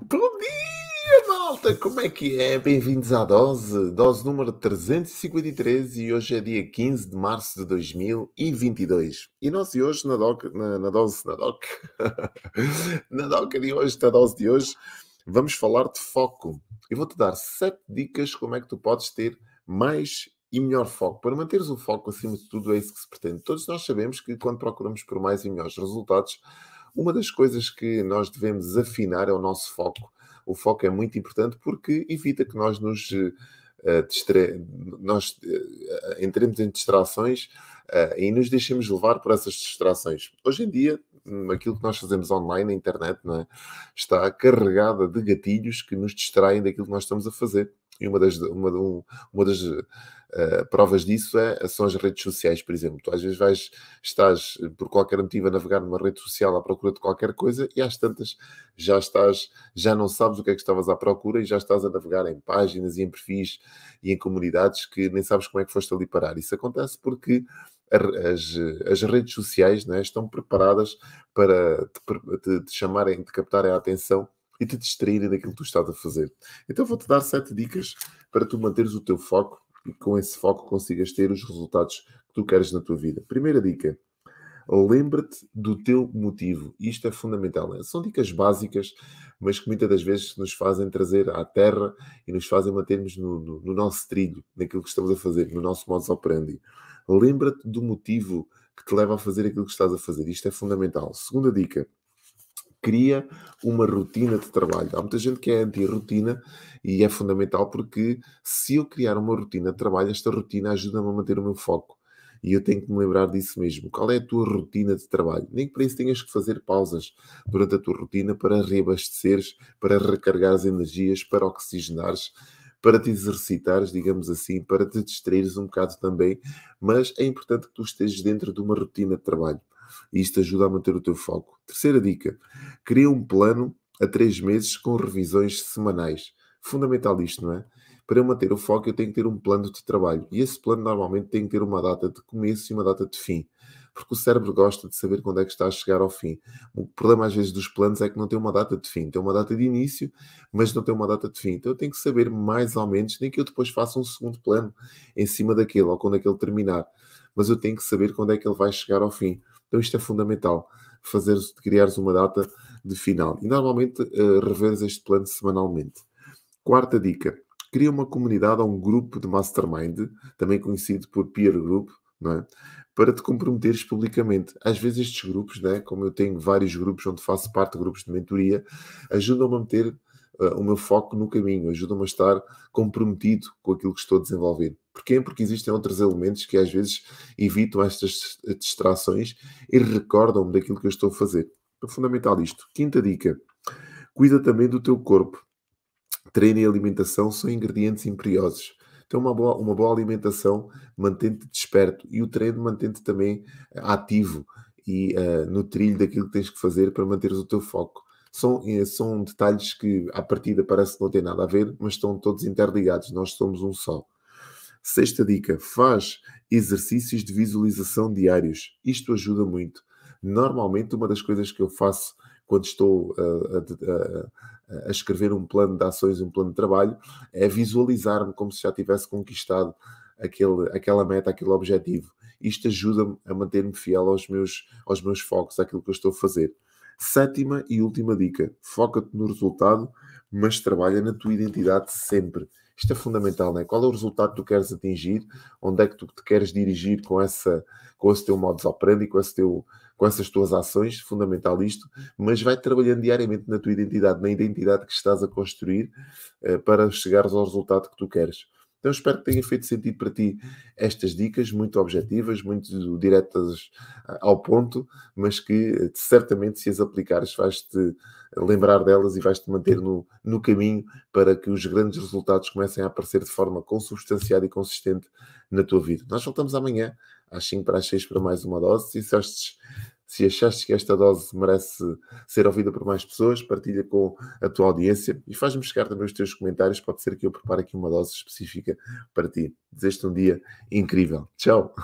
Bom dia, malta! Como é que é? Bem-vindos à dose, dose número 353 e hoje é dia 15 de março de 2022. E nós e hoje na, doc, na, na dose, na doc, na doc de hoje, na dose de hoje, vamos falar de foco. Eu vou-te dar 7 dicas como é que tu podes ter mais e melhor foco. Para manteres o foco acima de tudo é isso que se pretende. Todos nós sabemos que quando procuramos por mais e melhores resultados, uma das coisas que nós devemos afinar é o nosso foco. O foco é muito importante porque evita que nós nos uh, nós uh, entremos em distrações uh, e nos deixemos levar por essas distrações. Hoje em dia, hum, aquilo que nós fazemos online, na internet, é? está carregada de gatilhos que nos distraem daquilo que nós estamos a fazer. E uma das, uma, uma das Uh, provas disso é, são as redes sociais, por exemplo. Tu às vezes vais, estás por qualquer motivo a navegar numa rede social à procura de qualquer coisa e às tantas já estás, já não sabes o que é que estavas à procura e já estás a navegar em páginas e em perfis e em comunidades que nem sabes como é que foste ali parar. Isso acontece porque as, as redes sociais né, estão preparadas para te, te, te chamarem, te captarem a atenção e te distraírem daquilo que tu estás a fazer. Então vou-te dar sete dicas para tu manteres o teu foco e com esse foco consigas ter os resultados que tu queres na tua vida. Primeira dica: lembra-te do teu motivo. Isto é fundamental. Né? São dicas básicas, mas que muitas das vezes nos fazem trazer à terra e nos fazem mantermos no, no, no nosso trilho, naquilo que estamos a fazer, no nosso modus operandi. Lembra-te do motivo que te leva a fazer aquilo que estás a fazer. Isto é fundamental. Segunda dica: cria uma rotina de trabalho. Há muita gente que é anti-rotina e é fundamental porque se eu criar uma rotina de trabalho, esta rotina ajuda-me a manter o meu foco. E eu tenho que me lembrar disso mesmo. Qual é a tua rotina de trabalho? Nem que para isso tenhas que fazer pausas durante a tua rotina para reabasteceres, para recargar as energias, para oxigenares, para te exercitares, digamos assim, para te distraires um bocado também. Mas é importante que tu estejas dentro de uma rotina de trabalho e isto ajuda a manter o teu foco. Terceira dica: cria um plano a três meses com revisões semanais. Fundamental isto, não é? Para eu manter o foco, eu tenho que ter um plano de trabalho. E esse plano normalmente tem que ter uma data de começo e uma data de fim. Porque o cérebro gosta de saber quando é que está a chegar ao fim. O problema, às vezes, dos planos é que não tem uma data de fim. Tem uma data de início, mas não tem uma data de fim. Então eu tenho que saber mais ou menos, nem que eu depois faça um segundo plano em cima daquele, ou quando aquele terminar. Mas eu tenho que saber quando é que ele vai chegar ao fim. Então isto é fundamental, fazer, criares uma data de final. E normalmente uh, reveres este plano semanalmente. Quarta dica, cria uma comunidade ou um grupo de mastermind, também conhecido por peer group, é? para te comprometeres publicamente. Às vezes estes grupos, né, como eu tenho vários grupos onde faço parte de grupos de mentoria, ajudam-me a meter uh, o meu foco no caminho, ajudam-me a estar comprometido com aquilo que estou a desenvolver. Porquê? Porque existem outros elementos que às vezes evitam estas distrações e recordam-me daquilo que eu estou a fazer. É fundamental isto. Quinta dica: cuida também do teu corpo. Treino e alimentação são ingredientes imperiosos. Então, uma boa, uma boa alimentação mantém-te desperto e o treino mantém-te também ativo e uh, no trilho daquilo que tens que fazer para manteres o teu foco são, eh, são detalhes que à partida parece que não têm nada a ver, mas estão todos interligados. Nós somos um só. Sexta dica: faz exercícios de visualização diários. Isto ajuda muito. Normalmente, uma das coisas que eu faço quando estou a, a, a, escrever um plano de ações, um plano de trabalho, é visualizar-me como se já tivesse conquistado aquele, aquela meta, aquele objetivo. Isto ajuda-me a manter-me fiel aos meus, aos meus focos, àquilo que eu estou a fazer. Sétima e última dica: foca-te no resultado, mas trabalha na tua identidade sempre. Isto é fundamental, não é? Qual é o resultado que tu queres atingir? Onde é que tu te queres dirigir com, essa, com esse teu modus operandi, com, esse teu, com essas tuas ações? Fundamental isto. Mas vai trabalhando diariamente na tua identidade, na identidade que estás a construir uh, para chegares ao resultado que tu queres. Então espero que tenha feito sentido para ti estas dicas, muito objetivas, muito diretas ah, ao ponto, mas que eh, certamente se as aplicares vais-te lembrar delas e vais-te manter no, no caminho para que os grandes resultados comecem a aparecer de forma consubstanciada e consistente na tua vida. Nós voltamos amanhã às 5 para as 6 para mais uma dose. Se achastes se achaste que esta dose merece ser ouvida por mais pessoas, partilha com a tua audiência e faz-me chegar também os teus comentários. Pode ser que eu prepare aqui uma dose específica para ti. Desejo-te um dia incrível. Tchau!